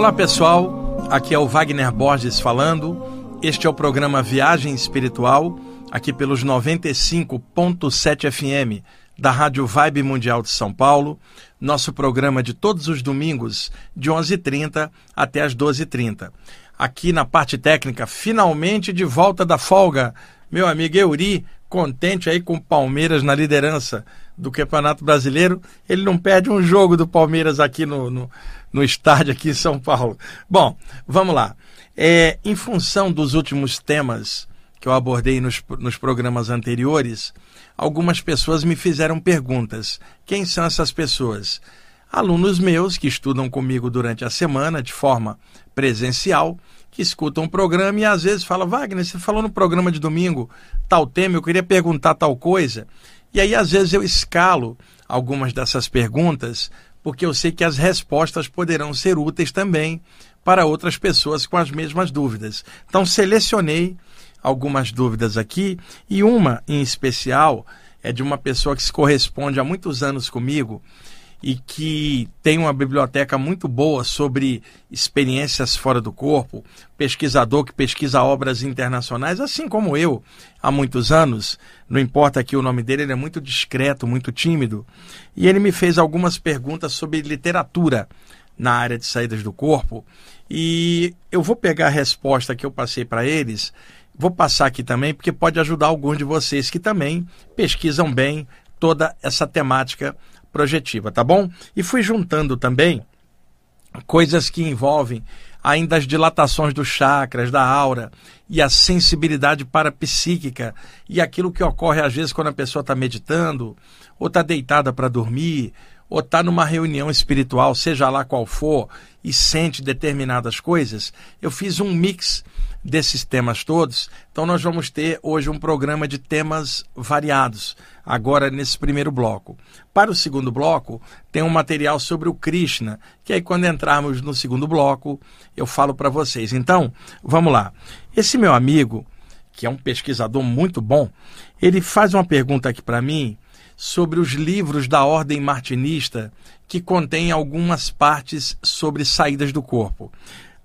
Olá pessoal, aqui é o Wagner Borges falando. Este é o programa Viagem Espiritual, aqui pelos 95.7 FM da Rádio Vibe Mundial de São Paulo. Nosso programa de todos os domingos, de 11h30 até as 12h30. Aqui na parte técnica, finalmente de volta da folga, meu amigo Euri, contente aí com Palmeiras na liderança do Campeonato Brasileiro. Ele não perde um jogo do Palmeiras aqui no, no, no estádio aqui em São Paulo. Bom, vamos lá. É, em função dos últimos temas que eu abordei nos, nos programas anteriores, algumas pessoas me fizeram perguntas. Quem são essas pessoas? Alunos meus que estudam comigo durante a semana de forma presencial, que escutam o programa e às vezes falam: Wagner, você falou no programa de domingo tal tema, eu queria perguntar tal coisa. E aí, às vezes, eu escalo algumas dessas perguntas porque eu sei que as respostas poderão ser úteis também para outras pessoas com as mesmas dúvidas. Então, selecionei algumas dúvidas aqui e uma em especial é de uma pessoa que se corresponde há muitos anos comigo e que tem uma biblioteca muito boa sobre experiências fora do corpo, pesquisador que pesquisa obras internacionais, assim como eu há muitos anos, não importa aqui o nome dele, ele é muito discreto, muito tímido, e ele me fez algumas perguntas sobre literatura na área de saídas do corpo, e eu vou pegar a resposta que eu passei para eles, vou passar aqui também, porque pode ajudar alguns de vocês que também pesquisam bem toda essa temática projetiva, tá bom? E fui juntando também coisas que envolvem ainda as dilatações dos chakras, da aura e a sensibilidade parapsíquica e aquilo que ocorre às vezes quando a pessoa está meditando ou está deitada para dormir ou está numa reunião espiritual, seja lá qual for, e sente determinadas coisas. Eu fiz um mix desses temas todos. Então nós vamos ter hoje um programa de temas variados, agora nesse primeiro bloco. Para o segundo bloco, tem um material sobre o Krishna, que aí quando entrarmos no segundo bloco, eu falo para vocês. Então, vamos lá. Esse meu amigo, que é um pesquisador muito bom, ele faz uma pergunta aqui para mim sobre os livros da ordem martinista que contêm algumas partes sobre saídas do corpo.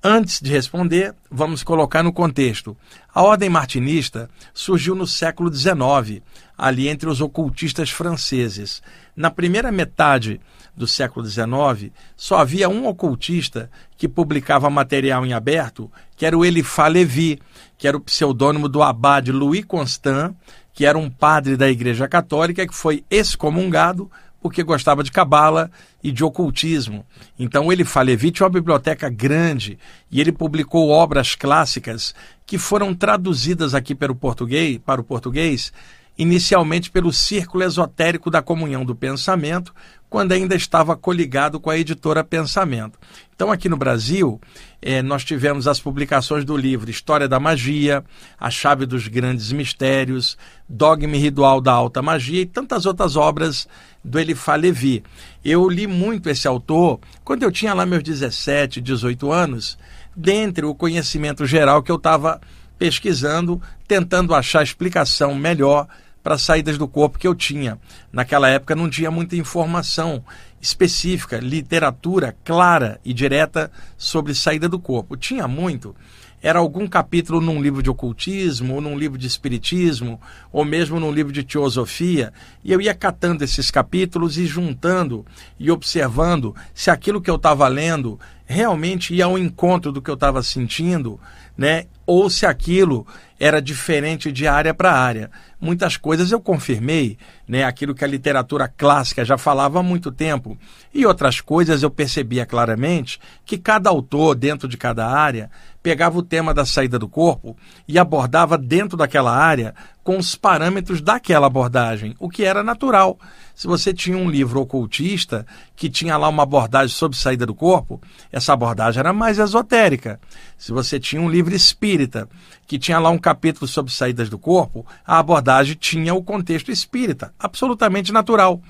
Antes de responder, vamos colocar no contexto. A ordem martinista surgiu no século XIX, ali entre os ocultistas franceses. Na primeira metade do século XIX, só havia um ocultista que publicava material em aberto, que era o Eliphas Levi, que era o pseudônimo do abade Louis Constant, que era um padre da Igreja Católica que foi excomungado porque gostava de cabala e de ocultismo. Então ele Falevi tinha uma biblioteca grande e ele publicou obras clássicas que foram traduzidas aqui português, para o português inicialmente pelo Círculo Esotérico da Comunhão do Pensamento, quando ainda estava coligado com a editora Pensamento. Então, aqui no Brasil, eh, nós tivemos as publicações do livro História da Magia, A Chave dos Grandes Mistérios, Dogma e Ritual da Alta Magia e tantas outras obras do Elifá Levi. Eu li muito esse autor quando eu tinha lá meus 17, 18 anos, dentre o conhecimento geral que eu estava pesquisando, tentando achar explicação melhor para saídas do corpo que eu tinha. Naquela época não tinha muita informação específica, literatura clara e direta sobre saída do corpo. Tinha muito. Era algum capítulo num livro de ocultismo, ou num livro de espiritismo, ou mesmo num livro de teosofia, e eu ia catando esses capítulos e juntando e observando se aquilo que eu estava lendo realmente ia ao encontro do que eu estava sentindo, né? Ou se aquilo era diferente de área para área. Muitas coisas. Eu confirmei, né, aquilo que a literatura clássica já falava há muito tempo, e outras coisas eu percebia claramente que cada autor, dentro de cada área, pegava o tema da saída do corpo e abordava dentro daquela área com os parâmetros daquela abordagem, o que era natural. Se você tinha um livro ocultista que tinha lá uma abordagem sobre saída do corpo, essa abordagem era mais esotérica. Se você tinha um livro espírita que tinha lá um capítulo sobre saídas do corpo, a abordagem tinha o contexto espírita, absolutamente natural.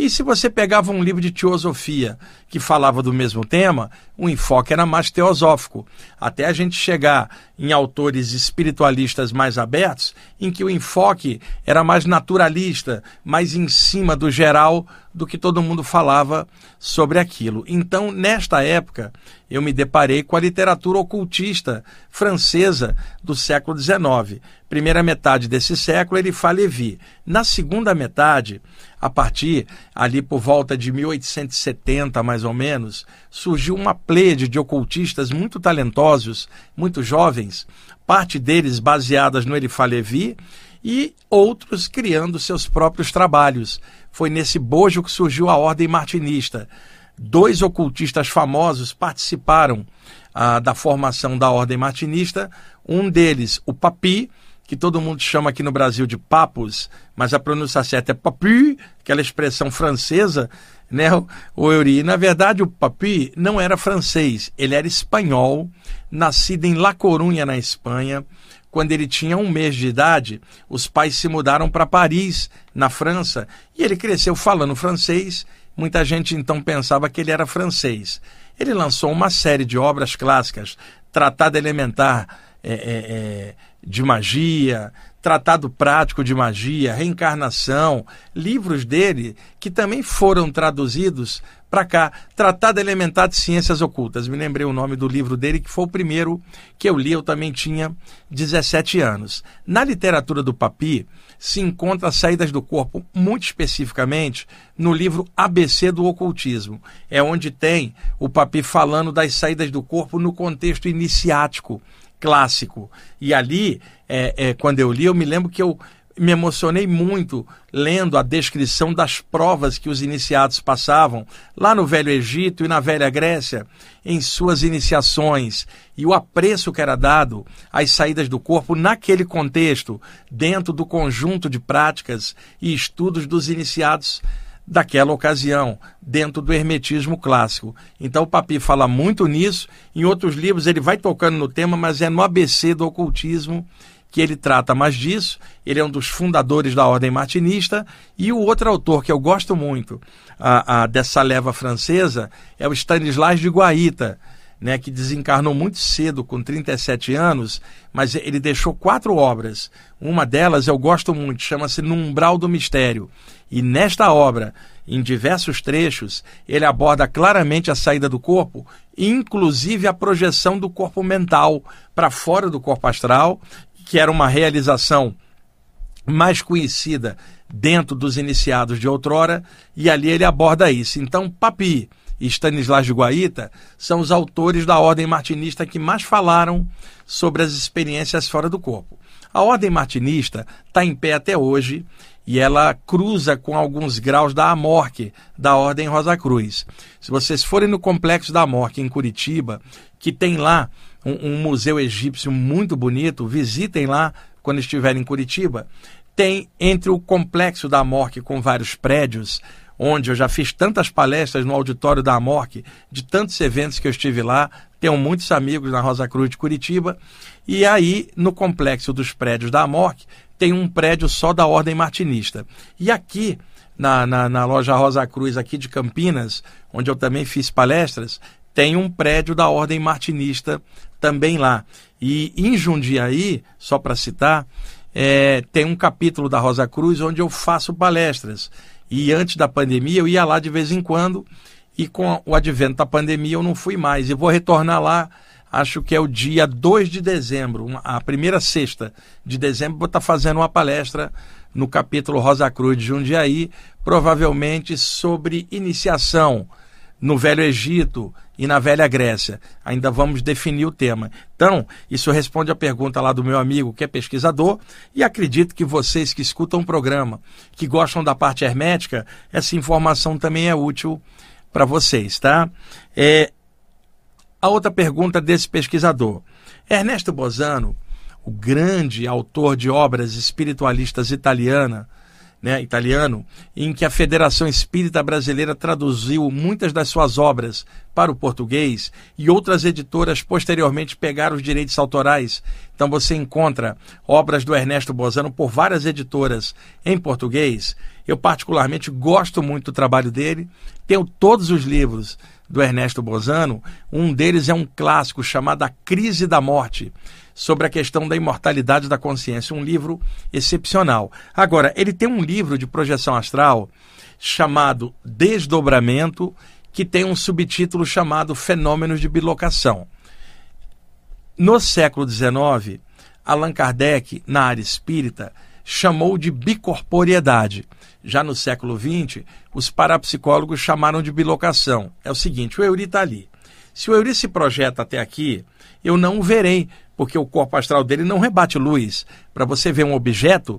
E se você pegava um livro de teosofia que falava do mesmo tema, o enfoque era mais teosófico, até a gente chegar em autores espiritualistas mais abertos, em que o enfoque era mais naturalista, mais em cima do geral do que todo mundo falava sobre aquilo. Então, nesta época, eu me deparei com a literatura ocultista francesa do século XIX. Primeira metade desse século, ele fala Levi. Na segunda metade, a partir ali por volta de 1870, mais ou menos, surgiu uma plede de ocultistas muito talentosos, muito jovens, parte deles baseadas no Elifá Levi e outros criando seus próprios trabalhos. Foi nesse bojo que surgiu a Ordem Martinista. Dois ocultistas famosos participaram ah, da formação da Ordem Martinista. Um deles, o Papi, que todo mundo chama aqui no Brasil de papos, mas a pronúncia certa é papi, aquela expressão francesa, né, o. Na verdade, o papi não era francês, ele era espanhol, nascido em La Corunha, na Espanha. Quando ele tinha um mês de idade, os pais se mudaram para Paris, na França, e ele cresceu falando francês. Muita gente então pensava que ele era francês. Ele lançou uma série de obras clássicas, Tratado Elementar, é, é, é, de magia, tratado prático de magia, reencarnação, livros dele que também foram traduzidos para cá. Tratado Elementar de Ciências Ocultas. Me lembrei o nome do livro dele, que foi o primeiro que eu li, eu também tinha 17 anos. Na literatura do Papi se encontra as saídas do corpo, muito especificamente no livro ABC do Ocultismo. É onde tem o Papi falando das saídas do corpo no contexto iniciático clássico. E ali, é, é, quando eu li, eu me lembro que eu me emocionei muito lendo a descrição das provas que os iniciados passavam lá no Velho Egito e na Velha Grécia, em suas iniciações, e o apreço que era dado às saídas do corpo naquele contexto, dentro do conjunto de práticas e estudos dos iniciados daquela ocasião, dentro do hermetismo clássico. Então o Papi fala muito nisso, em outros livros ele vai tocando no tema, mas é no ABC do ocultismo que ele trata mais disso. Ele é um dos fundadores da Ordem Martinista. E o outro autor que eu gosto muito a, a, dessa leva francesa é o Stanislas de Guaita, né, que desencarnou muito cedo, com 37 anos, mas ele deixou quatro obras. Uma delas eu gosto muito, chama-se No Umbral do Mistério. E nesta obra, em diversos trechos, ele aborda claramente a saída do corpo, inclusive a projeção do corpo mental para fora do corpo astral, que era uma realização mais conhecida dentro dos iniciados de outrora, e ali ele aborda isso. Então, Papi e Stanislas de Guaita são os autores da ordem martinista que mais falaram sobre as experiências fora do corpo. A ordem martinista está em pé até hoje e ela cruza com alguns graus da Amorque, da Ordem Rosa Cruz. Se vocês forem no Complexo da Amorque, em Curitiba, que tem lá um, um museu egípcio muito bonito, visitem lá quando estiverem em Curitiba. Tem entre o Complexo da Amorque, com vários prédios, onde eu já fiz tantas palestras no auditório da Amorque, de tantos eventos que eu estive lá, tenho muitos amigos na Rosa Cruz de Curitiba, e aí no complexo dos prédios da Amorque tem um prédio só da Ordem Martinista. E aqui, na, na, na loja Rosa Cruz aqui de Campinas, onde eu também fiz palestras, tem um prédio da Ordem Martinista também lá. E em Jundiaí, só para citar, é, tem um capítulo da Rosa Cruz onde eu faço palestras. E antes da pandemia eu ia lá de vez em quando, e com o advento da pandemia eu não fui mais. E vou retornar lá, acho que é o dia 2 de dezembro, a primeira sexta de dezembro, vou estar tá fazendo uma palestra no capítulo Rosa Cruz de Jundiaí, provavelmente sobre iniciação no Velho Egito e na Velha Grécia. Ainda vamos definir o tema. Então, isso responde a pergunta lá do meu amigo que é pesquisador, e acredito que vocês que escutam o programa, que gostam da parte hermética, essa informação também é útil para vocês, tá? É, a outra pergunta desse pesquisador. Ernesto Bozano, o grande autor de obras espiritualistas italiana, né, italiano, em que a Federação Espírita Brasileira traduziu muitas das suas obras para o português e outras editoras posteriormente pegaram os direitos autorais. Então você encontra obras do Ernesto Bozano por várias editoras em português. Eu particularmente gosto muito do trabalho dele. Tenho todos os livros do Ernesto Bozano. Um deles é um clássico chamado A Crise da Morte sobre a questão da imortalidade da consciência, um livro excepcional. Agora, ele tem um livro de projeção astral chamado Desdobramento, que tem um subtítulo chamado Fenômenos de Bilocação. No século XIX, Allan Kardec, na área espírita, chamou de bicorporiedade. Já no século XX, os parapsicólogos chamaram de bilocação. É o seguinte: o Euri está ali. Se o Euri se projeta até aqui, eu não o verei, porque o corpo astral dele não rebate luz. Para você ver um objeto,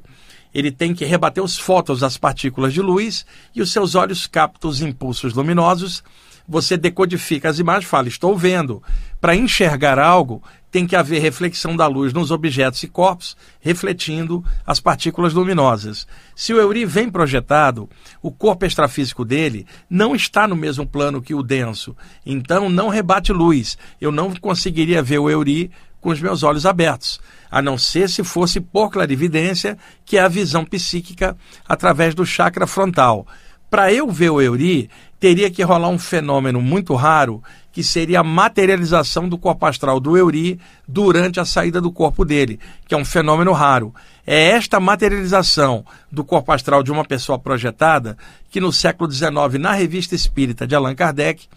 ele tem que rebater os fótons das partículas de luz e os seus olhos captam os impulsos luminosos. Você decodifica as imagens, fala, estou vendo. Para enxergar algo, tem que haver reflexão da luz nos objetos e corpos, refletindo as partículas luminosas. Se o Euri vem projetado, o corpo extrafísico dele não está no mesmo plano que o denso, então não rebate luz. Eu não conseguiria ver o Euri com os meus olhos abertos, a não ser se fosse por clarividência, que é a visão psíquica através do chakra frontal. Para eu ver o Euri, teria que rolar um fenômeno muito raro que seria a materialização do corpo astral do Euri durante a saída do corpo dele, que é um fenômeno raro. É esta materialização do corpo astral de uma pessoa projetada que no século XIX, na Revista Espírita de Allan Kardec,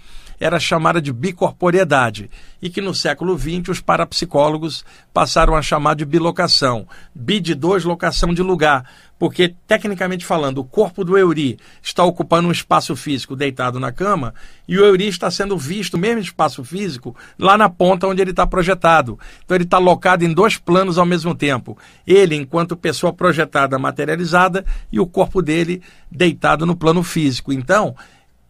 era chamada de bicorporiedade e que no século XX os parapsicólogos passaram a chamar de bilocação. Bi de dois, locação de lugar, porque tecnicamente falando, o corpo do Euri está ocupando um espaço físico deitado na cama e o Euri está sendo visto, mesmo espaço físico, lá na ponta onde ele está projetado. Então ele está locado em dois planos ao mesmo tempo. Ele enquanto pessoa projetada materializada e o corpo dele deitado no plano físico. Então,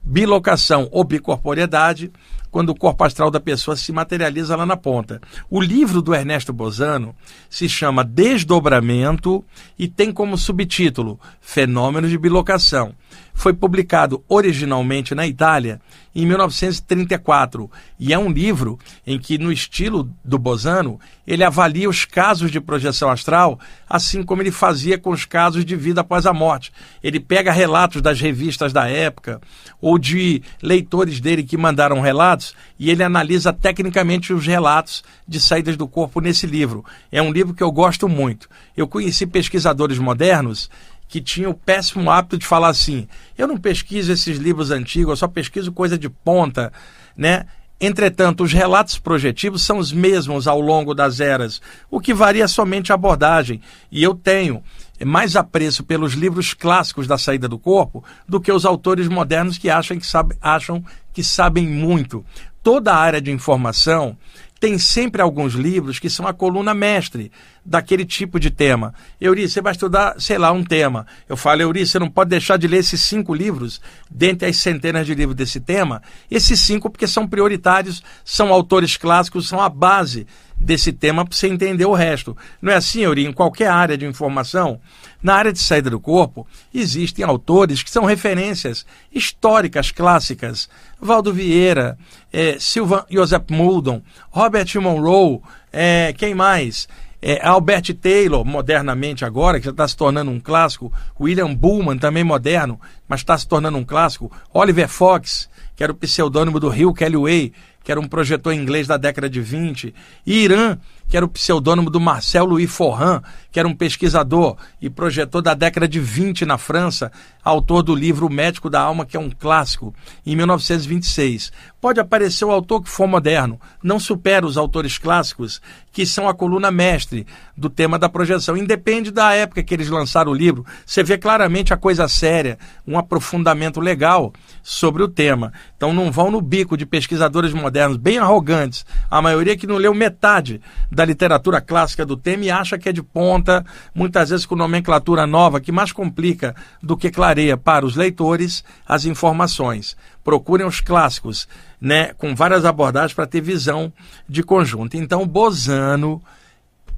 bilocação ou bicorporiedade, quando o corpo astral da pessoa se materializa lá na ponta. O livro do Ernesto Bozano se chama Desdobramento e tem como subtítulo Fenômenos de Bilocação foi publicado originalmente na Itália em 1934 e é um livro em que, no estilo do Bozano, ele avalia os casos de projeção astral, assim como ele fazia com os casos de vida após a morte. Ele pega relatos das revistas da época ou de leitores dele que mandaram relatos e ele analisa tecnicamente os relatos de saídas do corpo nesse livro. É um livro que eu gosto muito. Eu conheci pesquisadores modernos que tinha o péssimo hábito de falar assim: eu não pesquiso esses livros antigos, eu só pesquiso coisa de ponta, né? Entretanto, os relatos projetivos são os mesmos ao longo das eras, o que varia somente a abordagem. E eu tenho mais apreço pelos livros clássicos da saída do corpo do que os autores modernos que acham que, sabe, acham que sabem muito. Toda a área de informação tem sempre alguns livros que são a coluna mestre daquele tipo de tema. Eurice, você vai estudar, sei lá, um tema. Eu falo, Eurice, você não pode deixar de ler esses cinco livros, dentre as centenas de livros desse tema. Esses cinco, porque são prioritários, são autores clássicos, são a base desse tema para você entender o resto. Não é assim, Euri? Em qualquer área de informação, na área de saída do corpo, existem autores que são referências históricas clássicas. Valdo Vieira, é, Silvan Joseph Muldon, Robert Monroe, é, quem mais? É, Albert Taylor, modernamente agora, que já está se tornando um clássico. William Bullman, também moderno, mas está se tornando um clássico. Oliver Fox, que era o pseudônimo do Rio Kellyway, que era um projetor inglês da década de 20, e Irã, que era o pseudônimo do Marcel Louis Forran, que era um pesquisador e projetor da década de 20 na França, autor do livro O Médico da Alma, que é um clássico, em 1926. Pode aparecer o autor que for moderno, não supera os autores clássicos, que são a coluna mestre do tema da projeção. Independe da época que eles lançaram o livro, você vê claramente a coisa séria, um aprofundamento legal sobre o tema. Então não vão no bico de pesquisadores modernos, bem arrogantes, a maioria que não leu metade da literatura clássica do tema e acha que é de ponta, muitas vezes com nomenclatura nova, que mais complica do que clareia para os leitores as informações. Procurem os clássicos, né, com várias abordagens para ter visão de conjunto. Então, Bozano,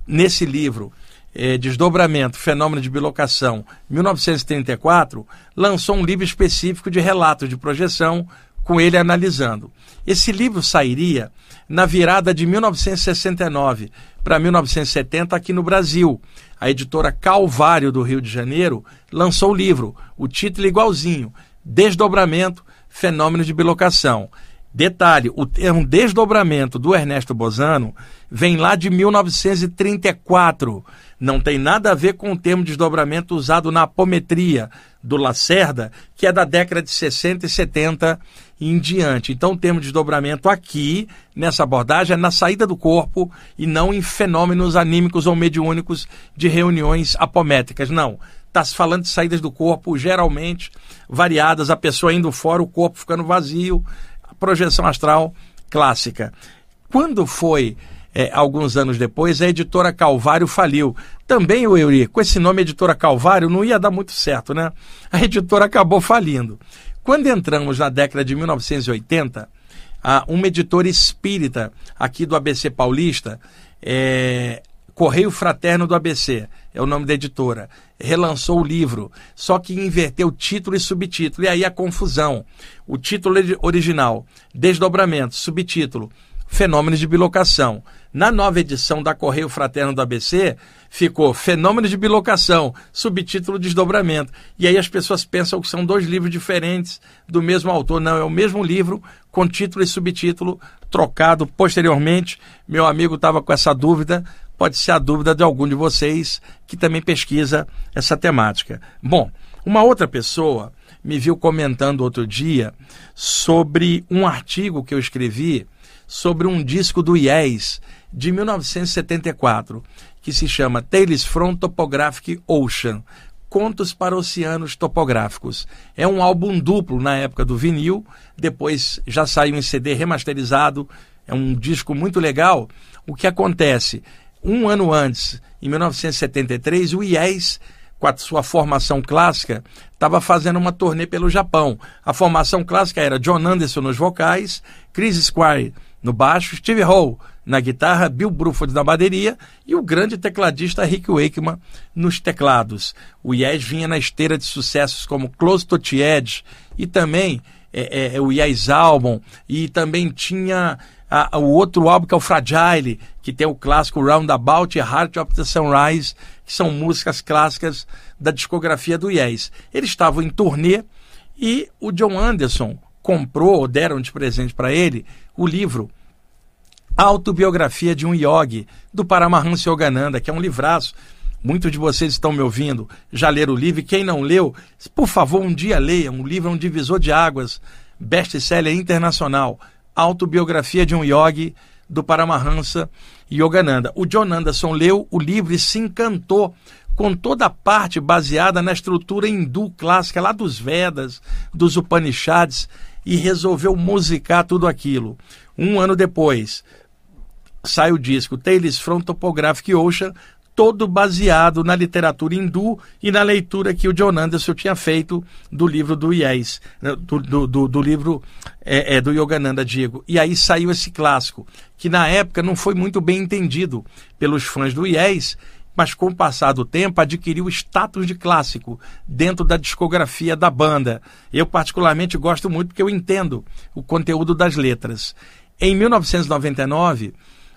nesse livro, é, Desdobramento, Fenômeno de Bilocação, 1934, lançou um livro específico de relatos de projeção, com ele analisando. Esse livro sairia na virada de 1969 para 1970 aqui no Brasil. A editora Calvário do Rio de Janeiro lançou o livro, o título igualzinho, Desdobramento, Fenômeno de Bilocação. Detalhe, o termo desdobramento do Ernesto Bozano vem lá de 1934. Não tem nada a ver com o termo desdobramento usado na apometria do Lacerda, que é da década de 60 e 70 e em diante. Então, o termo desdobramento aqui, nessa abordagem, é na saída do corpo e não em fenômenos anímicos ou mediúnicos de reuniões apométricas. Não. Está se falando de saídas do corpo, geralmente variadas, a pessoa indo fora, o corpo ficando vazio, projeção astral clássica. Quando foi é, alguns anos depois, a editora Calvário faliu. Também, o Euri, com esse nome Editora Calvário, não ia dar muito certo, né? A editora acabou falindo. Quando entramos na década de 1980, uma editora espírita aqui do ABC Paulista, é, Correio Fraterno do ABC, é o nome da editora, relançou o livro, só que inverteu título e subtítulo, e aí a confusão. O título original, Desdobramento, subtítulo, Fenômenos de Bilocação. Na nova edição da Correio Fraterno do ABC, ficou Fenômenos de Bilocação, subtítulo Desdobramento. E aí as pessoas pensam que são dois livros diferentes do mesmo autor. Não, é o mesmo livro, com título e subtítulo trocado posteriormente. Meu amigo estava com essa dúvida, pode ser a dúvida de algum de vocês que também pesquisa essa temática. Bom, uma outra pessoa me viu comentando outro dia sobre um artigo que eu escrevi sobre um disco do IES de 1974, que se chama Tales from Topographic Ocean, Contos para Oceanos Topográficos. É um álbum duplo na época do vinil, depois já saiu em CD remasterizado, é um disco muito legal. O que acontece? Um ano antes, em 1973, o IES com a sua formação clássica, estava fazendo uma turnê pelo Japão. A formação clássica era John Anderson nos vocais, Chris Squire no baixo, Steve Hall na guitarra, Bill Bruford na bateria e o grande tecladista Rick Wakeman nos teclados. O Yes vinha na esteira de sucessos como Close to the Edge e também é, é, é o Yes Album e também tinha a, o outro álbum que é o Fragile, que tem o clássico Roundabout e Heart of the Sunrise, que são músicas clássicas da discografia do Yes. Eles estavam em turnê e o John Anderson comprou ou deram de presente para ele o livro Autobiografia de um Yogi, do Paramahansa Yogananda, que é um livraço. Muitos de vocês estão me ouvindo, já leram o livro, e quem não leu, por favor, um dia leia. Um livro é um divisor de águas, best-seller internacional. Autobiografia de um Yogi, do Paramahansa Yogananda. O John Anderson leu o livro e se encantou com toda a parte baseada na estrutura hindu clássica, lá dos Vedas, dos Upanishads, e resolveu musicar tudo aquilo. Um ano depois, sai o disco Tales from Topographic Ocean, todo baseado na literatura hindu e na leitura que o John Anderson tinha feito do livro do Yes, né, do, do, do, do livro é, é, do Yogananda Diego. E aí saiu esse clássico, que na época não foi muito bem entendido pelos fãs do Yes, mas com o passar do tempo adquiriu status de clássico dentro da discografia da banda. Eu particularmente gosto muito porque eu entendo o conteúdo das letras. Em 1999,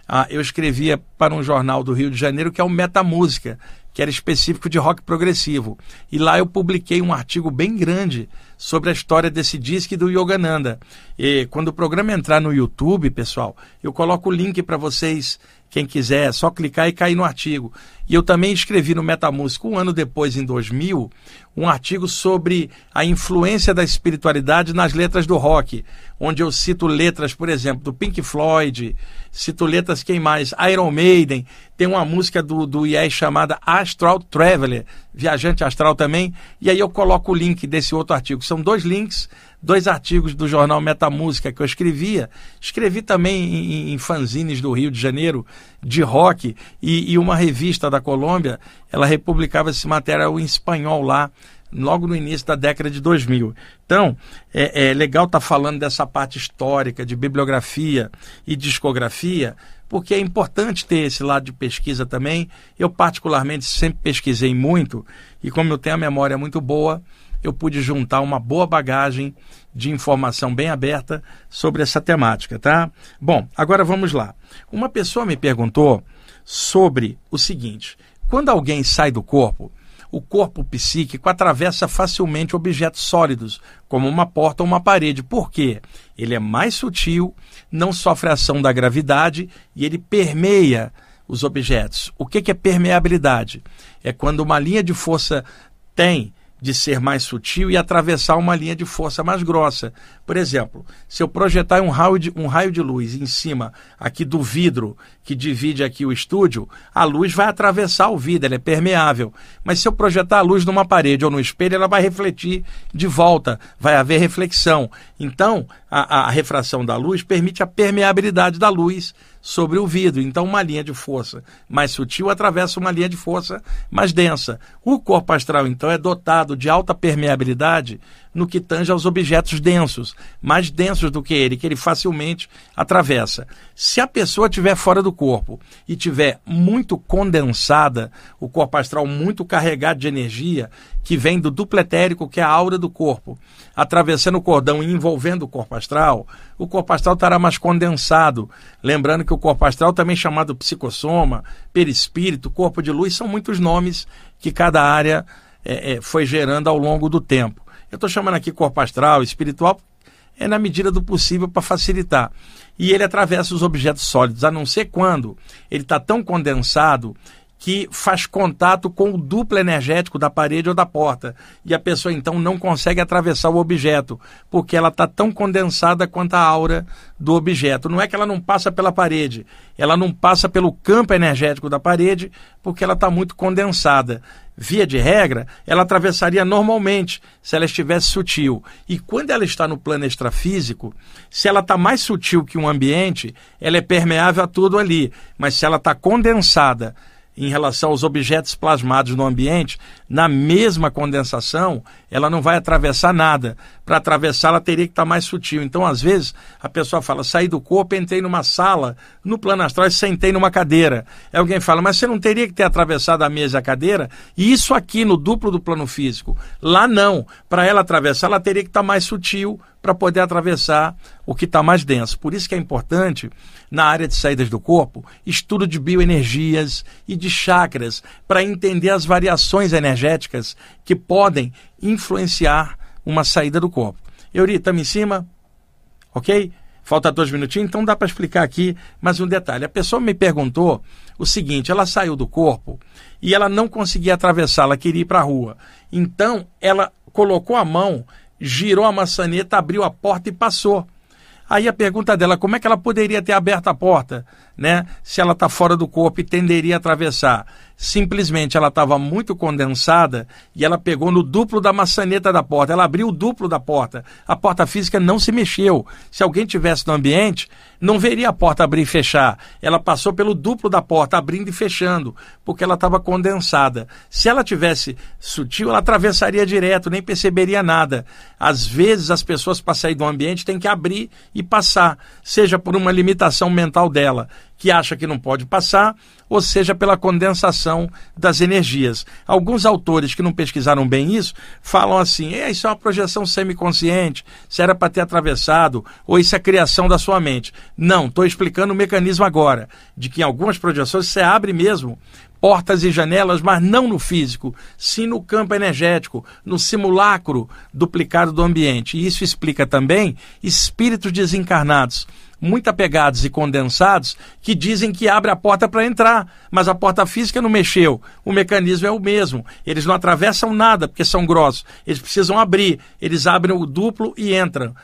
ah, eu escrevia para um jornal do Rio de Janeiro que é o Metamúsica, que era específico de rock progressivo. E lá eu publiquei um artigo bem grande sobre a história desse disco e do Yogananda. E quando o programa entrar no YouTube, pessoal, eu coloco o link para vocês quem quiser, é só clicar e cair no artigo. E eu também escrevi no Metamúsica, um ano depois, em 2000, um artigo sobre a influência da espiritualidade nas letras do rock, onde eu cito letras, por exemplo, do Pink Floyd, cito letras quem mais? Iron Maiden, tem uma música do, do Yes chamada Astral Traveler, Viajante Astral também, e aí eu coloco o link desse outro artigo. São dois links dois artigos do jornal Metamúsica que eu escrevia. Escrevi também em, em fanzines do Rio de Janeiro, de rock, e, e uma revista da Colômbia, ela republicava esse material em espanhol lá, logo no início da década de 2000. Então, é, é legal estar tá falando dessa parte histórica, de bibliografia e discografia, porque é importante ter esse lado de pesquisa também. Eu, particularmente, sempre pesquisei muito, e como eu tenho a memória muito boa, eu pude juntar uma boa bagagem de informação bem aberta sobre essa temática, tá? Bom, agora vamos lá. Uma pessoa me perguntou sobre o seguinte: quando alguém sai do corpo, o corpo psíquico atravessa facilmente objetos sólidos, como uma porta ou uma parede. Por quê? Ele é mais sutil, não sofre ação da gravidade e ele permeia os objetos. O que é permeabilidade? É quando uma linha de força tem de ser mais sutil e atravessar uma linha de força mais grossa. Por exemplo, se eu projetar um raio de, um raio de luz em cima aqui do vidro que divide aqui o estúdio, a luz vai atravessar o vidro, ela é permeável. Mas se eu projetar a luz numa parede ou no espelho, ela vai refletir de volta, vai haver reflexão. Então, a, a refração da luz permite a permeabilidade da luz sobre o vidro. Então, uma linha de força mais sutil atravessa uma linha de força mais densa. O corpo astral, então, é dotado de alta permeabilidade no que tange aos objetos densos, mais densos do que ele, que ele facilmente atravessa. Se a pessoa estiver fora do corpo e tiver muito condensada, o corpo astral muito carregado de energia, que vem do duplo etérico, que é a aura do corpo, atravessando o cordão e envolvendo o corpo astral, o corpo astral estará mais condensado. Lembrando que o corpo astral, também chamado psicossoma, perispírito, corpo de luz, são muitos nomes que cada área é, é, foi gerando ao longo do tempo. Eu estou chamando aqui corpo astral, espiritual, é na medida do possível para facilitar. E ele atravessa os objetos sólidos, a não ser quando ele está tão condensado que faz contato com o duplo energético da parede ou da porta. E a pessoa então não consegue atravessar o objeto, porque ela está tão condensada quanto a aura do objeto. Não é que ela não passa pela parede, ela não passa pelo campo energético da parede, porque ela está muito condensada. Via de regra, ela atravessaria normalmente se ela estivesse sutil. E quando ela está no plano extrafísico, se ela está mais sutil que um ambiente, ela é permeável a tudo ali. Mas se ela está condensada, em relação aos objetos plasmados no ambiente, na mesma condensação, ela não vai atravessar nada. Para atravessar, ela teria que estar mais sutil. Então, às vezes, a pessoa fala: saí do corpo, entrei numa sala, no plano astral e sentei numa cadeira. Aí alguém fala: mas você não teria que ter atravessado a mesa e a cadeira? E isso aqui no duplo do plano físico. Lá não. Para ela atravessar, ela teria que estar mais sutil para poder atravessar o que está mais denso. Por isso que é importante, na área de saídas do corpo, estudo de bioenergias e de chakras, para entender as variações energéticas que podem influenciar uma saída do corpo. Euri, estamos em cima? Ok? Falta dois minutinhos, então dá para explicar aqui mais um detalhe. A pessoa me perguntou o seguinte: ela saiu do corpo e ela não conseguia atravessar, ela queria ir para a rua. Então ela colocou a mão girou a maçaneta, abriu a porta e passou. Aí a pergunta dela, como é que ela poderia ter aberto a porta, né? Se ela está fora do corpo e tenderia a atravessar simplesmente ela estava muito condensada e ela pegou no duplo da maçaneta da porta. Ela abriu o duplo da porta. A porta física não se mexeu. Se alguém tivesse no ambiente, não veria a porta abrir e fechar. Ela passou pelo duplo da porta, abrindo e fechando, porque ela estava condensada. Se ela tivesse sutil, ela atravessaria direto, nem perceberia nada. Às vezes as pessoas para sair do ambiente têm que abrir e passar, seja por uma limitação mental dela, que acha que não pode passar, ou seja, pela condensação das energias. Alguns autores que não pesquisaram bem isso falam assim: é, isso é uma projeção semiconsciente, isso era para ter atravessado, ou isso é criação da sua mente. Não, estou explicando o mecanismo agora, de que em algumas projeções você abre mesmo portas e janelas, mas não no físico, sim no campo energético, no simulacro duplicado do ambiente. E isso explica também espíritos desencarnados muito apegados e condensados que dizem que abre a porta para entrar, mas a porta física não mexeu. O mecanismo é o mesmo. Eles não atravessam nada porque são grossos. Eles precisam abrir. Eles abrem o duplo e entram.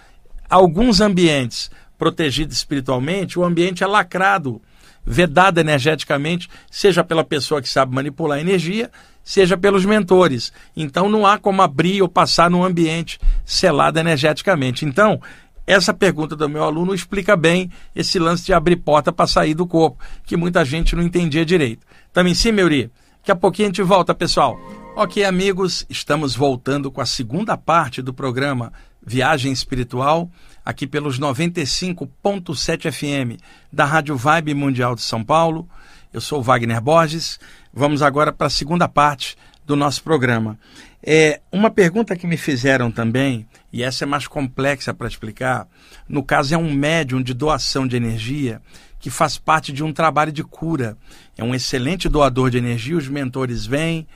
Alguns ambientes protegidos espiritualmente, o ambiente é lacrado, vedado energeticamente, seja pela pessoa que sabe manipular a energia, seja pelos mentores. Então não há como abrir ou passar num ambiente selado energeticamente. Então, essa pergunta do meu aluno explica bem esse lance de abrir porta para sair do corpo, que muita gente não entendia direito. Também sim, Meuri? Daqui a pouquinho a gente volta, pessoal. Ok, amigos, estamos voltando com a segunda parte do programa Viagem Espiritual, aqui pelos 95.7 FM da Rádio Vibe Mundial de São Paulo. Eu sou Wagner Borges. Vamos agora para a segunda parte do nosso programa. É, uma pergunta que me fizeram também, e essa é mais complexa para explicar, no caso é um médium de doação de energia que faz parte de um trabalho de cura. É um excelente doador de energia, os mentores vêm,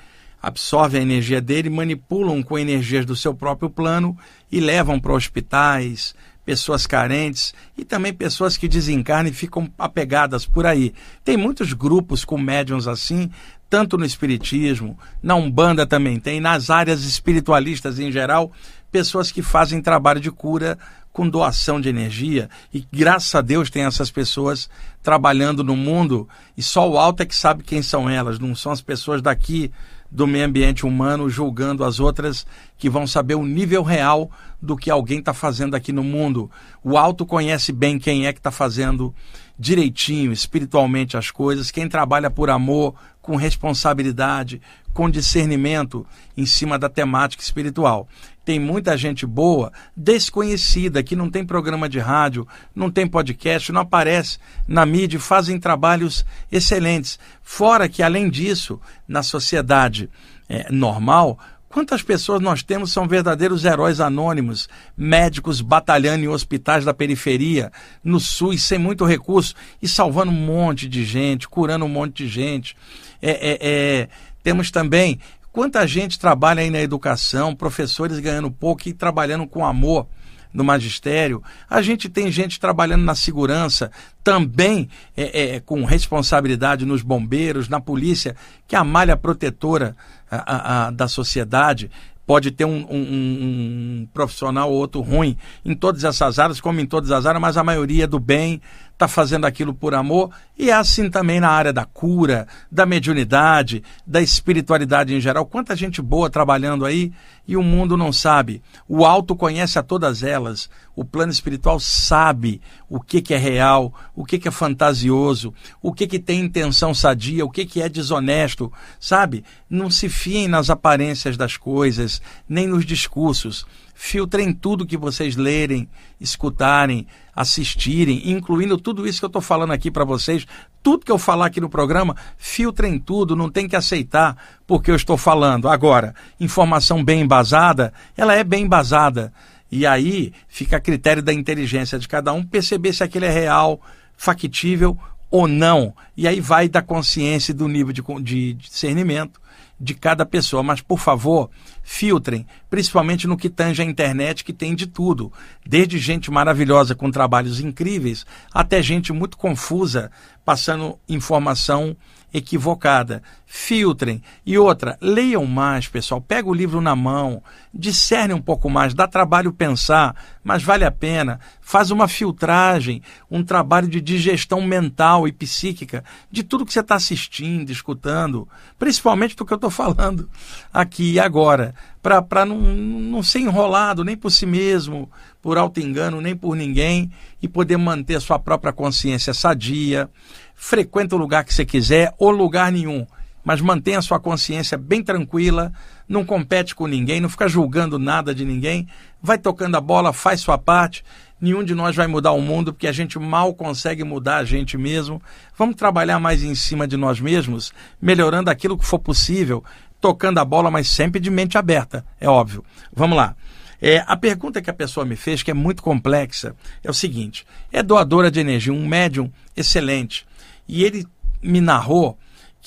absorvem a energia dele, manipulam com energias do seu próprio plano e levam para hospitais, pessoas carentes e também pessoas que desencarnam e ficam apegadas por aí. Tem muitos grupos com médiums assim, tanto no Espiritismo, na Umbanda também tem, nas áreas espiritualistas em geral, pessoas que fazem trabalho de cura com doação de energia. E graças a Deus tem essas pessoas trabalhando no mundo. E só o alto é que sabe quem são elas, não são as pessoas daqui do meio ambiente humano julgando as outras que vão saber o nível real do que alguém está fazendo aqui no mundo. O alto conhece bem quem é que está fazendo direitinho, espiritualmente as coisas, quem trabalha por amor, com responsabilidade, com discernimento em cima da temática espiritual. Tem muita gente boa, desconhecida, que não tem programa de rádio, não tem podcast, não aparece na mídia, fazem trabalhos excelentes. Fora que, além disso, na sociedade é, normal, Quantas pessoas nós temos são verdadeiros heróis anônimos, médicos batalhando em hospitais da periferia, no SUS, sem muito recurso, e salvando um monte de gente, curando um monte de gente. É, é, é, temos também quanta gente trabalha aí na educação, professores ganhando pouco e trabalhando com amor no magistério, a gente tem gente trabalhando na segurança, também é, é, com responsabilidade nos bombeiros, na polícia, que é a malha protetora a, a, a, da sociedade. Pode ter um, um, um profissional ou outro ruim em todas essas áreas, como em todas as áreas, mas a maioria do bem está fazendo aquilo por amor, e é assim também na área da cura, da mediunidade, da espiritualidade em geral. Quanta gente boa trabalhando aí e o mundo não sabe. O alto conhece a todas elas. O plano espiritual sabe o que, que é real, o que, que é fantasioso, o que, que tem intenção sadia, o que, que é desonesto, sabe? Não se fiem nas aparências das coisas, nem nos discursos. Filtrem tudo que vocês lerem, escutarem, assistirem, incluindo tudo isso que eu estou falando aqui para vocês. Tudo que eu falar aqui no programa, filtrem tudo, não tem que aceitar porque eu estou falando. Agora, informação bem embasada, ela é bem embasada. E aí fica a critério da inteligência de cada um perceber se aquele é real, factível ou não. E aí vai da consciência do nível de, de discernimento de cada pessoa. Mas, por favor, filtrem, principalmente no que tange a internet, que tem de tudo. Desde gente maravilhosa com trabalhos incríveis, até gente muito confusa, passando informação equivocada. Filtrem. E outra, leiam mais, pessoal. Pega o livro na mão, discerne um pouco mais, dá trabalho pensar, mas vale a pena. Faz uma filtragem, um trabalho de digestão mental e psíquica de tudo que você está assistindo, escutando, principalmente do que eu estou falando aqui e agora, para não, não ser enrolado nem por si mesmo, por alto engano, nem por ninguém, e poder manter sua própria consciência sadia. Frequenta o lugar que você quiser ou lugar nenhum, mas mantenha a sua consciência bem tranquila, não compete com ninguém, não fica julgando nada de ninguém, vai tocando a bola, faz sua parte. Nenhum de nós vai mudar o mundo porque a gente mal consegue mudar a gente mesmo. Vamos trabalhar mais em cima de nós mesmos, melhorando aquilo que for possível, tocando a bola, mas sempre de mente aberta, é óbvio. Vamos lá. É, a pergunta que a pessoa me fez, que é muito complexa, é o seguinte: é doadora de energia, um médium excelente, e ele me narrou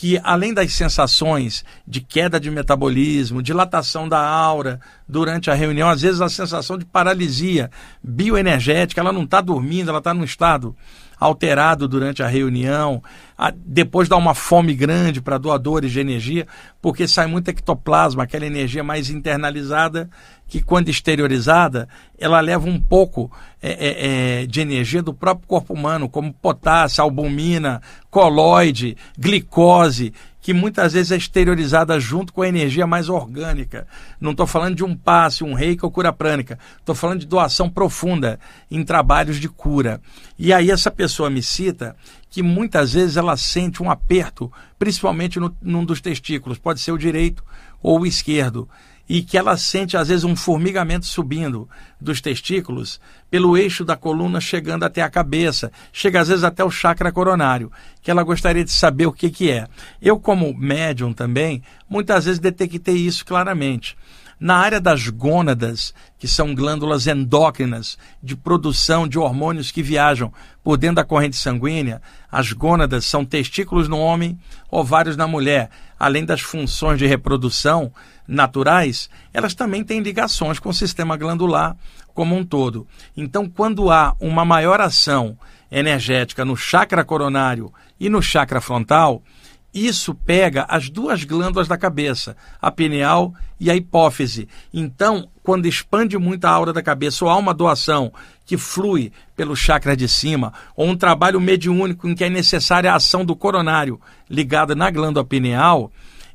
que além das sensações de queda de metabolismo, dilatação da aura durante a reunião, às vezes a sensação de paralisia bioenergética, ela não está dormindo, ela está num estado alterado durante a reunião, a, depois dá uma fome grande para doadores de energia, porque sai muito ectoplasma, aquela energia mais internalizada, que quando exteriorizada, ela leva um pouco é, é, é, de energia do próprio corpo humano, como potássio, albumina, coloide, glicose, que muitas vezes é exteriorizada junto com a energia mais orgânica. Não estou falando de um passe, um reiki ou cura prânica. Estou falando de doação profunda em trabalhos de cura. E aí essa pessoa me cita que muitas vezes ela sente um aperto, principalmente no, num dos testículos, pode ser o direito ou o esquerdo e que ela sente às vezes um formigamento subindo dos testículos pelo eixo da coluna chegando até a cabeça, chega às vezes até o chakra coronário, que ela gostaria de saber o que, que é. Eu, como médium também, muitas vezes detectei isso claramente. Na área das gônadas, que são glândulas endócrinas de produção de hormônios que viajam por dentro da corrente sanguínea, as gônadas são testículos no homem, ovários na mulher. Além das funções de reprodução naturais, elas também têm ligações com o sistema glandular como um todo. Então, quando há uma maior ação energética no chakra coronário e no chakra frontal, isso pega as duas glândulas da cabeça, a pineal e a hipófise. Então, quando expande muito a aura da cabeça, ou há uma doação que flui pelo chakra de cima, ou um trabalho mediúnico em que é necessária a ação do coronário ligada na glândula pineal,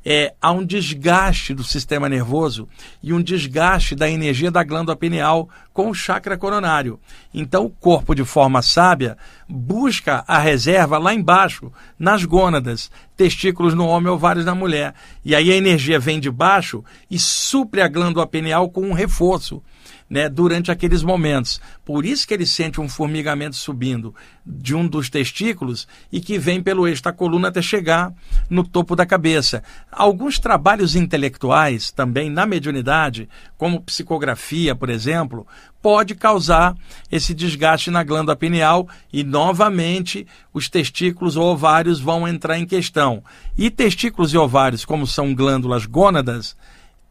é, há um desgaste do sistema nervoso e um desgaste da energia da glândula pineal com o chakra coronário. Então, o corpo, de forma sábia, busca a reserva lá embaixo, nas gônadas, testículos no homem, ovários na mulher. E aí a energia vem de baixo e supre a glândula pineal com um reforço né, durante aqueles momentos. Por isso que ele sente um formigamento subindo de um dos testículos e que vem pelo eixo da coluna até chegar no topo da cabeça. Alguns trabalhos intelectuais também na mediunidade, como psicografia, por exemplo, pode causar esse desgaste na glândula pineal e novamente os testículos ou ovários vão entrar em questão. E testículos e ovários, como são glândulas gônadas,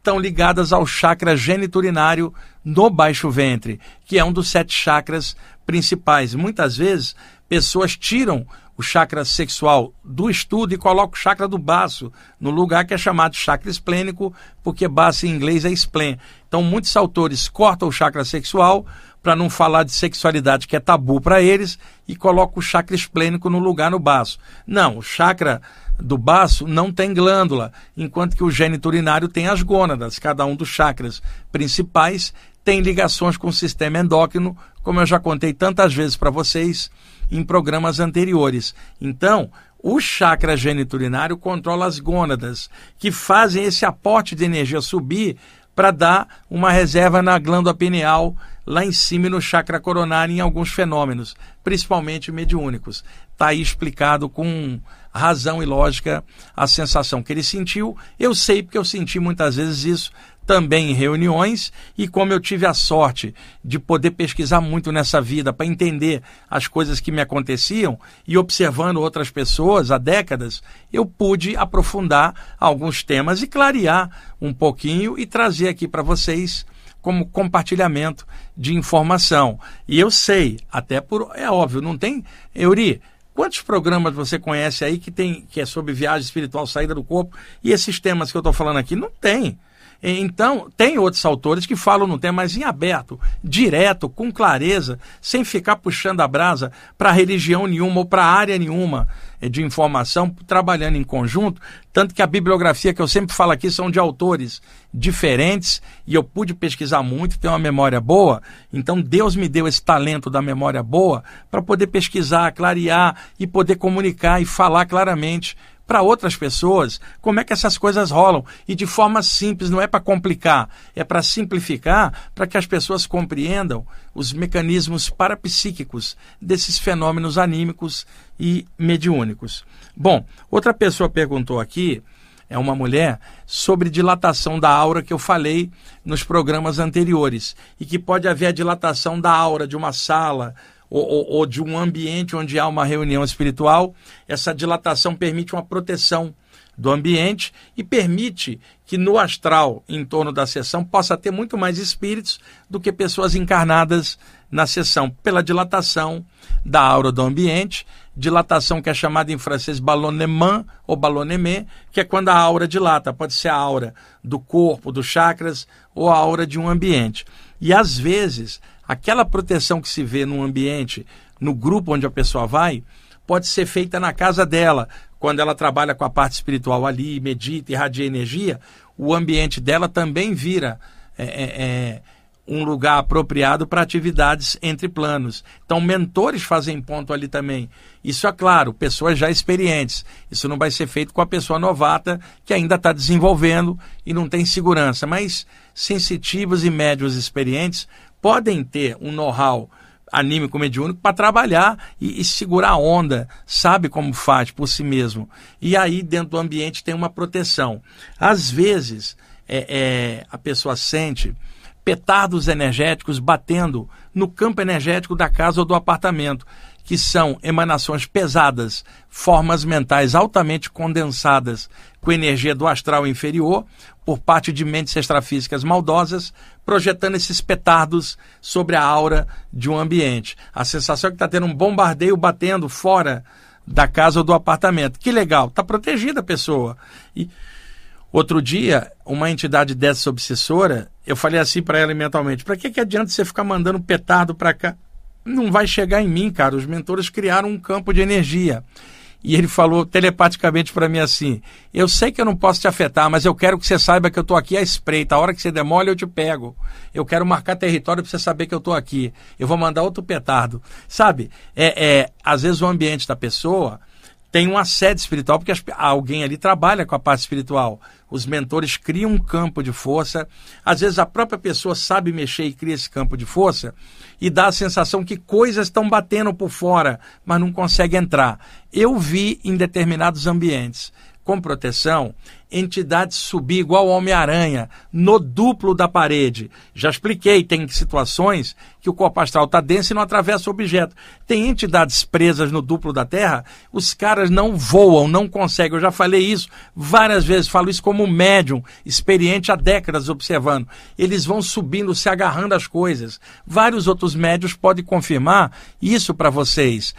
estão ligadas ao chakra geniturinário no baixo ventre, que é um dos sete chakras principais. Muitas vezes, pessoas tiram o chakra sexual do estudo e colocam o chakra do baço no lugar que é chamado chakra esplênico, porque baço em inglês é splen. Então, muitos autores cortam o chakra sexual para não falar de sexualidade que é tabu para eles e colocam o chakra esplênico no lugar no baço. Não, o chakra do baço não tem glândula, enquanto que o gênito urinário tem as gônadas. Cada um dos chakras principais tem ligações com o sistema endócrino, como eu já contei tantas vezes para vocês em programas anteriores. Então, o chakra geniturinário controla as gônadas, que fazem esse aporte de energia subir para dar uma reserva na glândula pineal lá em cima no chakra coronário em alguns fenômenos, principalmente mediúnicos. Está aí explicado com razão e lógica a sensação que ele sentiu. Eu sei porque eu senti muitas vezes isso também em reuniões e como eu tive a sorte de poder pesquisar muito nessa vida para entender as coisas que me aconteciam e observando outras pessoas há décadas, eu pude aprofundar alguns temas e clarear um pouquinho e trazer aqui para vocês como compartilhamento de informação. E eu sei, até por é óbvio, não tem, Euri, Quantos programas você conhece aí que tem que é sobre viagem espiritual, saída do corpo e esses temas que eu estou falando aqui? Não tem. Então, tem outros autores que falam no tema, mas em aberto, direto, com clareza, sem ficar puxando a brasa para religião nenhuma ou para área nenhuma eh, de informação, trabalhando em conjunto. Tanto que a bibliografia que eu sempre falo aqui são de autores diferentes e eu pude pesquisar muito, tenho uma memória boa. Então, Deus me deu esse talento da memória boa para poder pesquisar, clarear e poder comunicar e falar claramente para outras pessoas como é que essas coisas rolam e de forma simples, não é para complicar, é para simplificar, para que as pessoas compreendam os mecanismos parapsíquicos desses fenômenos anímicos e mediúnicos. Bom, outra pessoa perguntou aqui, é uma mulher, sobre dilatação da aura que eu falei nos programas anteriores e que pode haver a dilatação da aura de uma sala, ou, ou, ou de um ambiente onde há uma reunião espiritual, essa dilatação permite uma proteção do ambiente e permite que no astral, em torno da sessão, possa ter muito mais espíritos do que pessoas encarnadas na sessão, pela dilatação da aura do ambiente, dilatação que é chamada em francês ballonnement ou ballonnement, que é quando a aura dilata, pode ser a aura do corpo, dos chakras ou a aura de um ambiente. E às vezes aquela proteção que se vê num ambiente, no grupo onde a pessoa vai, pode ser feita na casa dela, quando ela trabalha com a parte espiritual ali, medita, irradia energia, o ambiente dela também vira é, é, é um lugar apropriado para atividades entre planos. Então, mentores fazem ponto ali também. Isso é claro, pessoas já experientes. Isso não vai ser feito com a pessoa novata que ainda está desenvolvendo e não tem segurança. Mas sensitivos e médios experientes podem ter um know-how anímico mediúnico para trabalhar e, e, segurar a onda, sabe como faz por si mesmo. E aí, dentro do ambiente, tem uma proteção. Às vezes, é, é, a pessoa sente petardos energéticos batendo no campo energético da casa ou do apartamento, que são emanações pesadas, formas mentais altamente condensadas com energia do astral inferior, por parte de mentes extrafísicas maldosas, projetando esses petardos sobre a aura de um ambiente. A sensação é que está tendo um bombardeio batendo fora da casa ou do apartamento. Que legal, está protegida a pessoa. E outro dia, uma entidade dessa obsessora, eu falei assim para ela mentalmente: para que, que adianta você ficar mandando petardo para cá? Não vai chegar em mim, cara. Os mentores criaram um campo de energia. E ele falou telepaticamente para mim assim: Eu sei que eu não posso te afetar, mas eu quero que você saiba que eu estou aqui à espreita. A hora que você demole, eu te pego. Eu quero marcar território para você saber que eu estou aqui. Eu vou mandar outro petardo. Sabe? É, é, às vezes o ambiente da pessoa tem uma sede espiritual, porque alguém ali trabalha com a parte espiritual. Os mentores criam um campo de força. Às vezes a própria pessoa sabe mexer e cria esse campo de força e dá a sensação que coisas estão batendo por fora, mas não consegue entrar. Eu vi em determinados ambientes com proteção entidades subir igual Homem-Aranha no duplo da parede. Já expliquei, tem situações que o corpo astral está denso e não atravessa o objeto. Tem entidades presas no duplo da Terra, os caras não voam, não conseguem. Eu já falei isso várias vezes, falo isso como médium, experiente há décadas observando. Eles vão subindo, se agarrando às coisas. Vários outros médios podem confirmar isso para vocês.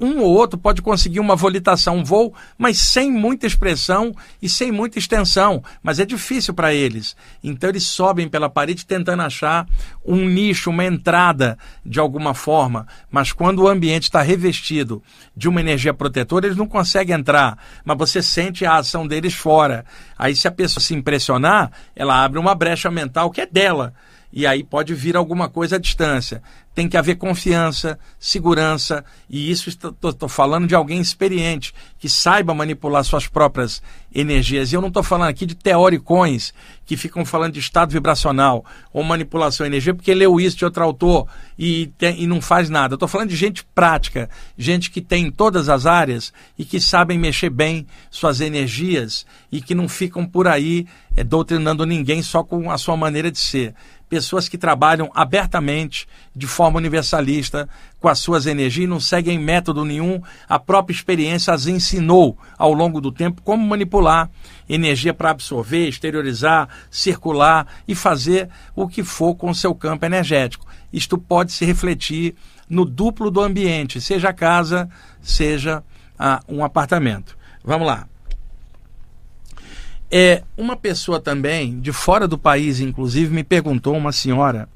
Um ou outro pode conseguir uma volitação, um voo, mas sem muita expressão e sem muita extensão, mas é difícil para eles. Então eles sobem pela parede tentando achar um nicho, uma entrada de alguma forma. Mas quando o ambiente está revestido de uma energia protetora, eles não conseguem entrar. Mas você sente a ação deles fora. Aí, se a pessoa se impressionar, ela abre uma brecha mental que é dela e aí pode vir alguma coisa à distância. Tem que haver confiança, segurança, e isso estou falando de alguém experiente, que saiba manipular suas próprias energias. E eu não estou falando aqui de teoricões que ficam falando de estado vibracional ou manipulação de energia, porque leu isso de outro autor e, tem, e não faz nada. Estou falando de gente prática, gente que tem em todas as áreas e que sabem mexer bem suas energias e que não ficam por aí é, doutrinando ninguém só com a sua maneira de ser pessoas que trabalham abertamente, de forma universalista, com as suas energias, não seguem método nenhum, a própria experiência as ensinou ao longo do tempo como manipular energia para absorver, exteriorizar, circular e fazer o que for com o seu campo energético. Isto pode se refletir no duplo do ambiente, seja a casa, seja ah, um apartamento. Vamos lá. É, uma pessoa também, de fora do país, inclusive, me perguntou, uma senhora,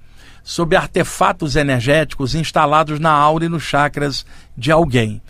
sobre artefatos energéticos instalados na aura e nos chakras de alguém.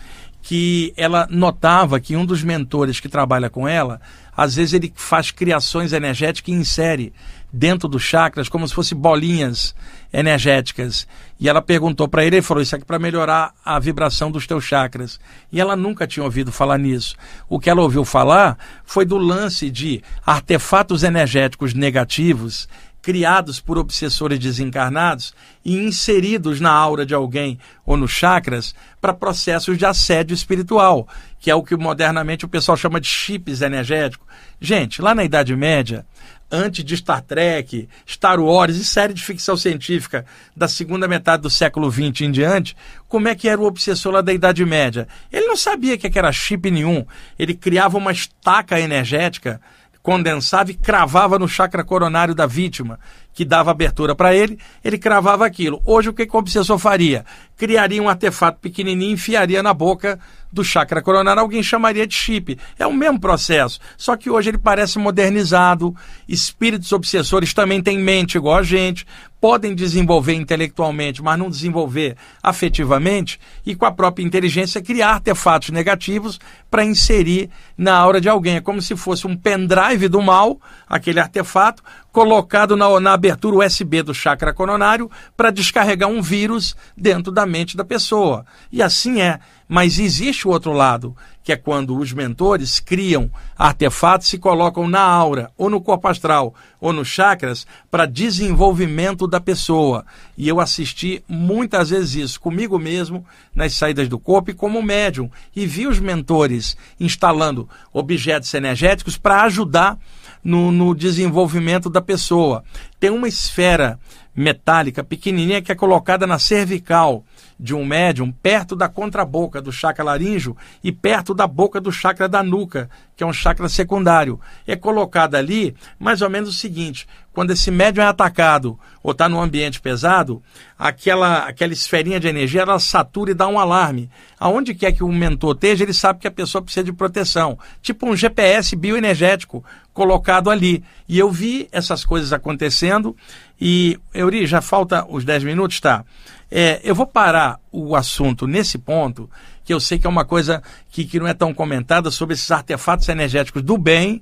Que ela notava que um dos mentores que trabalha com ela, às vezes ele faz criações energéticas e insere dentro dos chakras como se fossem bolinhas energéticas. E ela perguntou para ele, ele falou: Isso aqui para melhorar a vibração dos teus chakras. E ela nunca tinha ouvido falar nisso. O que ela ouviu falar foi do lance de artefatos energéticos negativos criados por obsessores desencarnados e inseridos na aura de alguém ou nos chakras para processos de assédio espiritual, que é o que modernamente o pessoal chama de chips energéticos. Gente, lá na Idade Média, antes de Star Trek, Star Wars e série de ficção científica da segunda metade do século XX em diante, como é que era o obsessor lá da Idade Média? Ele não sabia que era chip nenhum. Ele criava uma estaca energética, condensava e cravava no chakra coronário da vítima, que dava abertura para ele, ele cravava aquilo. Hoje o que, que o obsessor faria? Criaria um artefato pequenininho enfiaria na boca do chakra coronário, alguém chamaria de chip. É o mesmo processo, só que hoje ele parece modernizado. Espíritos obsessores também têm mente igual a gente, podem desenvolver intelectualmente, mas não desenvolver afetivamente, e com a própria inteligência criar artefatos negativos para inserir na aura de alguém. É como se fosse um pendrive do mal, aquele artefato, colocado na, na abertura USB do chakra coronário para descarregar um vírus dentro da mente da pessoa. E assim é. Mas existe o outro lado, que é quando os mentores criam artefatos e colocam na aura, ou no corpo astral, ou nos chakras, para desenvolvimento da pessoa. E eu assisti muitas vezes isso comigo mesmo, nas saídas do corpo e como médium. E vi os mentores instalando objetos energéticos para ajudar no, no desenvolvimento da pessoa. Tem uma esfera metálica pequenininha que é colocada na cervical de um médium perto da contraboca do chakra laríngeo e perto da boca do chakra da nuca, que é um chakra secundário. É colocada ali mais ou menos o seguinte: quando esse médium é atacado ou está num ambiente pesado, aquela, aquela esferinha de energia ela satura e dá um alarme. Aonde quer que o mentor esteja, ele sabe que a pessoa precisa de proteção. Tipo um GPS bioenergético colocado ali. E eu vi essas coisas acontecendo. E, Euri, já falta os 10 minutos, tá? É, eu vou parar o assunto nesse ponto, que eu sei que é uma coisa que, que não é tão comentada sobre esses artefatos energéticos do bem.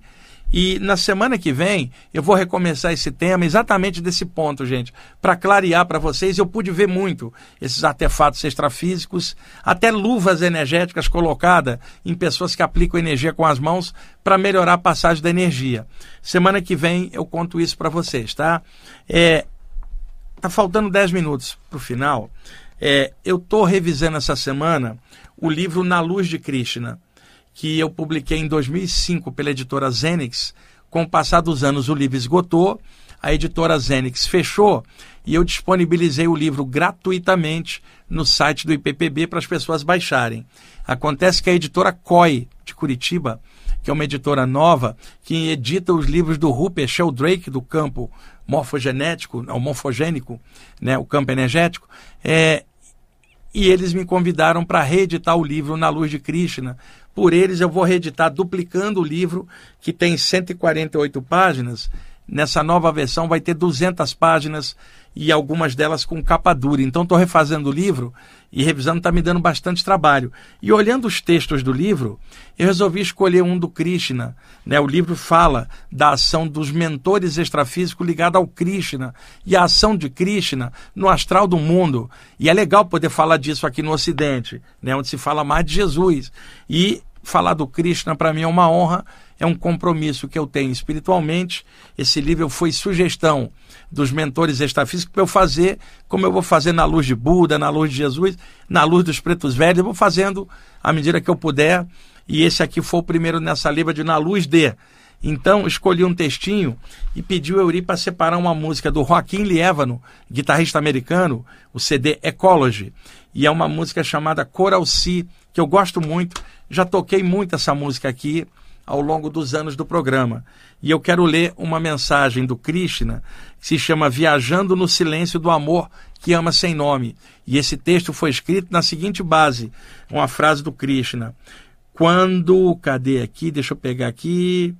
E na semana que vem eu vou recomeçar esse tema exatamente desse ponto, gente, para clarear para vocês. Eu pude ver muito esses artefatos extrafísicos, até luvas energéticas colocadas em pessoas que aplicam energia com as mãos para melhorar a passagem da energia. Semana que vem eu conto isso para vocês, tá? É, Tá faltando 10 minutos para o final. É, eu estou revisando essa semana o livro Na Luz de Krishna, que eu publiquei em 2005 pela editora Zenix. Com o passar dos anos, o livro esgotou, a editora Zenix fechou e eu disponibilizei o livro gratuitamente no site do IPPB para as pessoas baixarem. Acontece que a editora COI, de Curitiba, que é uma editora nova, que edita os livros do Rupert Sheldrake, do campo morfogenético, o morfogênico, né, o campo energético, é, e eles me convidaram para reeditar o livro Na Luz de Krishna. Por eles eu vou reeditar duplicando o livro, que tem 148 páginas. Nessa nova versão vai ter 200 páginas e algumas delas com capa dura. Então estou refazendo o livro e revisando está me dando bastante trabalho. E olhando os textos do livro, eu resolvi escolher um do Krishna. Né? O livro fala da ação dos mentores extrafísicos ligada ao Krishna e a ação de Krishna no astral do mundo. E é legal poder falar disso aqui no Ocidente, né? onde se fala mais de Jesus. E falar do Krishna para mim é uma honra é um compromisso que eu tenho espiritualmente. Esse livro foi sugestão dos mentores extrafísicos para eu fazer como eu vou fazer na luz de Buda, na luz de Jesus, na luz dos pretos velhos. Eu vou fazendo à medida que eu puder. E esse aqui foi o primeiro nessa livra de Na Luz de. Então, escolhi um textinho e pedi o Euri para separar uma música do Joaquim Lievano, guitarrista americano, o CD Ecology. E é uma música chamada Coral Sea, que eu gosto muito. Já toquei muito essa música aqui ao longo dos anos do programa. E eu quero ler uma mensagem do Krishna que se chama Viajando no Silêncio do Amor que Ama Sem Nome. E esse texto foi escrito na seguinte base, uma frase do Krishna. Quando, cadê aqui? Deixa eu pegar aqui.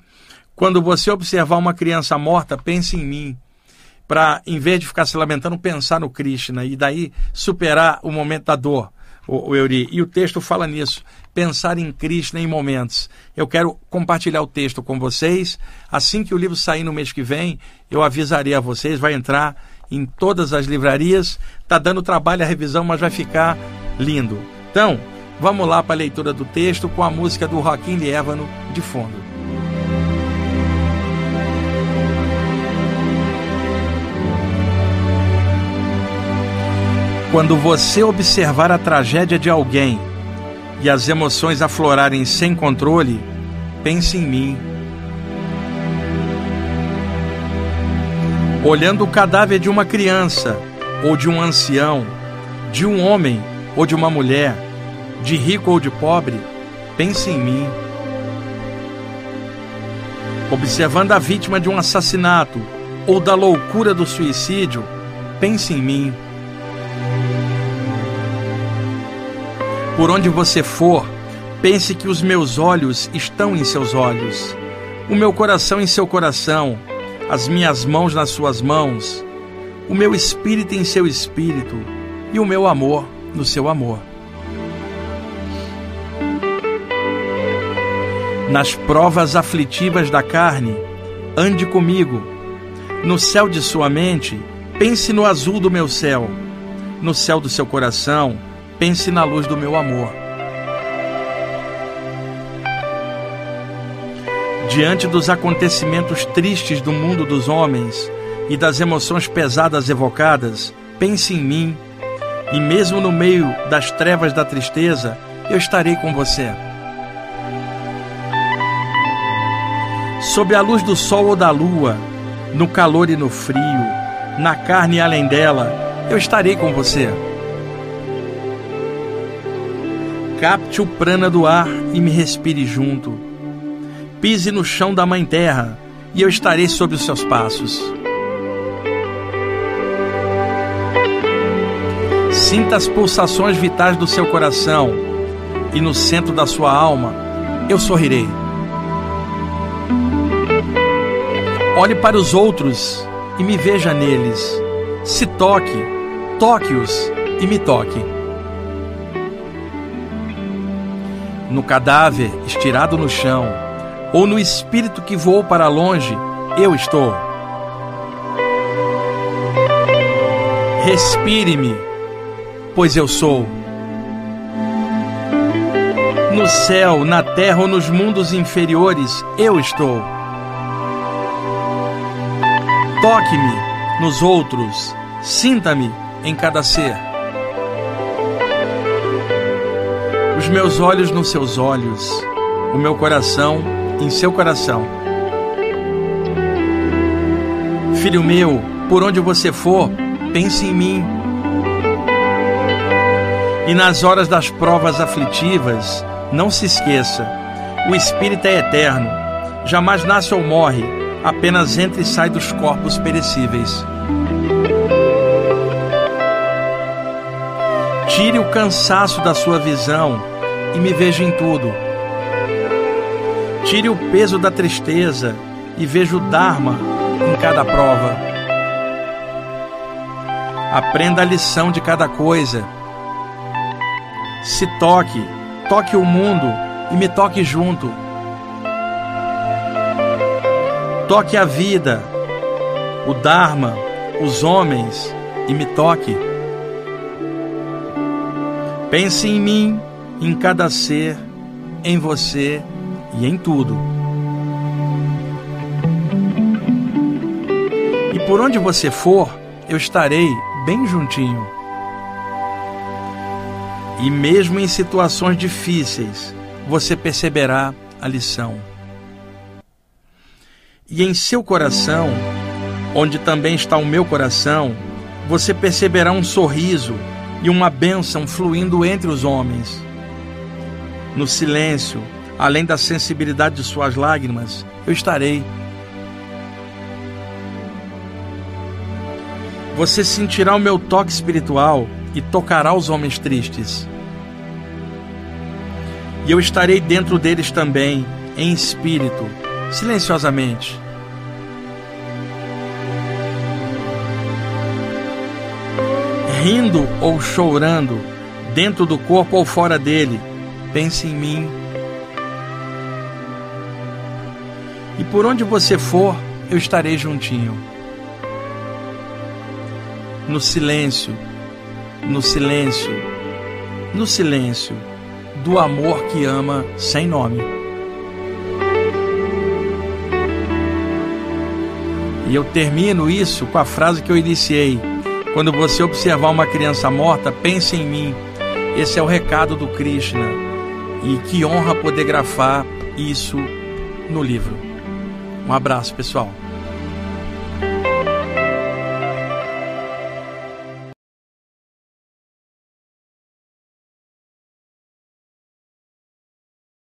Quando você observar uma criança morta, pense em mim. Para, em vez de ficar se lamentando, pensar no Krishna e daí superar o momento da dor o, Euri. E o texto fala nisso. Pensar em Krishna em momentos. Eu quero compartilhar o texto com vocês. Assim que o livro sair no mês que vem, eu avisarei a vocês. Vai entrar em todas as livrarias. Está dando trabalho a revisão, mas vai ficar lindo. Então, vamos lá para a leitura do texto com a música do Joaquim Lievano de fundo. Quando você observar a tragédia de alguém e as emoções aflorarem sem controle, pense em mim. Olhando o cadáver de uma criança ou de um ancião, de um homem ou de uma mulher, de rico ou de pobre, pense em mim. Observando a vítima de um assassinato ou da loucura do suicídio, pense em mim. Por onde você for, pense que os meus olhos estão em seus olhos, o meu coração em seu coração, as minhas mãos nas suas mãos, o meu espírito em seu espírito e o meu amor no seu amor. Nas provas aflitivas da carne, ande comigo. No céu de sua mente, pense no azul do meu céu. No céu do seu coração, pense na luz do meu amor. Diante dos acontecimentos tristes do mundo dos homens e das emoções pesadas evocadas, pense em mim, e mesmo no meio das trevas da tristeza, eu estarei com você. Sob a luz do sol ou da lua, no calor e no frio, na carne e além dela, eu estarei com você. Capte o prana do ar e me respire junto. Pise no chão da Mãe Terra e eu estarei sob os seus passos. Sinta as pulsações vitais do seu coração e no centro da sua alma eu sorrirei. Olhe para os outros e me veja neles. Se toque, toque-os e me toque. No cadáver estirado no chão, ou no espírito que voou para longe, eu estou. Respire-me, pois eu sou. No céu, na terra ou nos mundos inferiores, eu estou. Toque-me nos outros, sinta-me em cada ser. Os meus olhos nos seus olhos, o meu coração em seu coração. Filho meu, por onde você for, pense em mim. E nas horas das provas aflitivas, não se esqueça: o Espírito é eterno, jamais nasce ou morre apenas entra e sai dos corpos perecíveis. Tire o cansaço da sua visão e me veja em tudo. Tire o peso da tristeza e veja o Dharma em cada prova. Aprenda a lição de cada coisa. Se toque, toque o mundo e me toque junto. Toque a vida, o Dharma, os homens e me toque. Pense em mim, em cada ser, em você e em tudo. E por onde você for, eu estarei bem juntinho. E mesmo em situações difíceis, você perceberá a lição. E em seu coração, onde também está o meu coração, você perceberá um sorriso e uma bênção fluindo entre os homens. No silêncio, além da sensibilidade de suas lágrimas, eu estarei. Você sentirá o meu toque espiritual e tocará os homens tristes. E eu estarei dentro deles também, em espírito silenciosamente. Rindo ou chorando, dentro do corpo ou fora dele, pense em mim. E por onde você for, eu estarei juntinho. No silêncio, no silêncio, no silêncio do amor que ama sem nome. E eu termino isso com a frase que eu iniciei. Quando você observar uma criança morta, pense em mim. Esse é o recado do Krishna. E que honra poder grafar isso no livro. Um abraço, pessoal.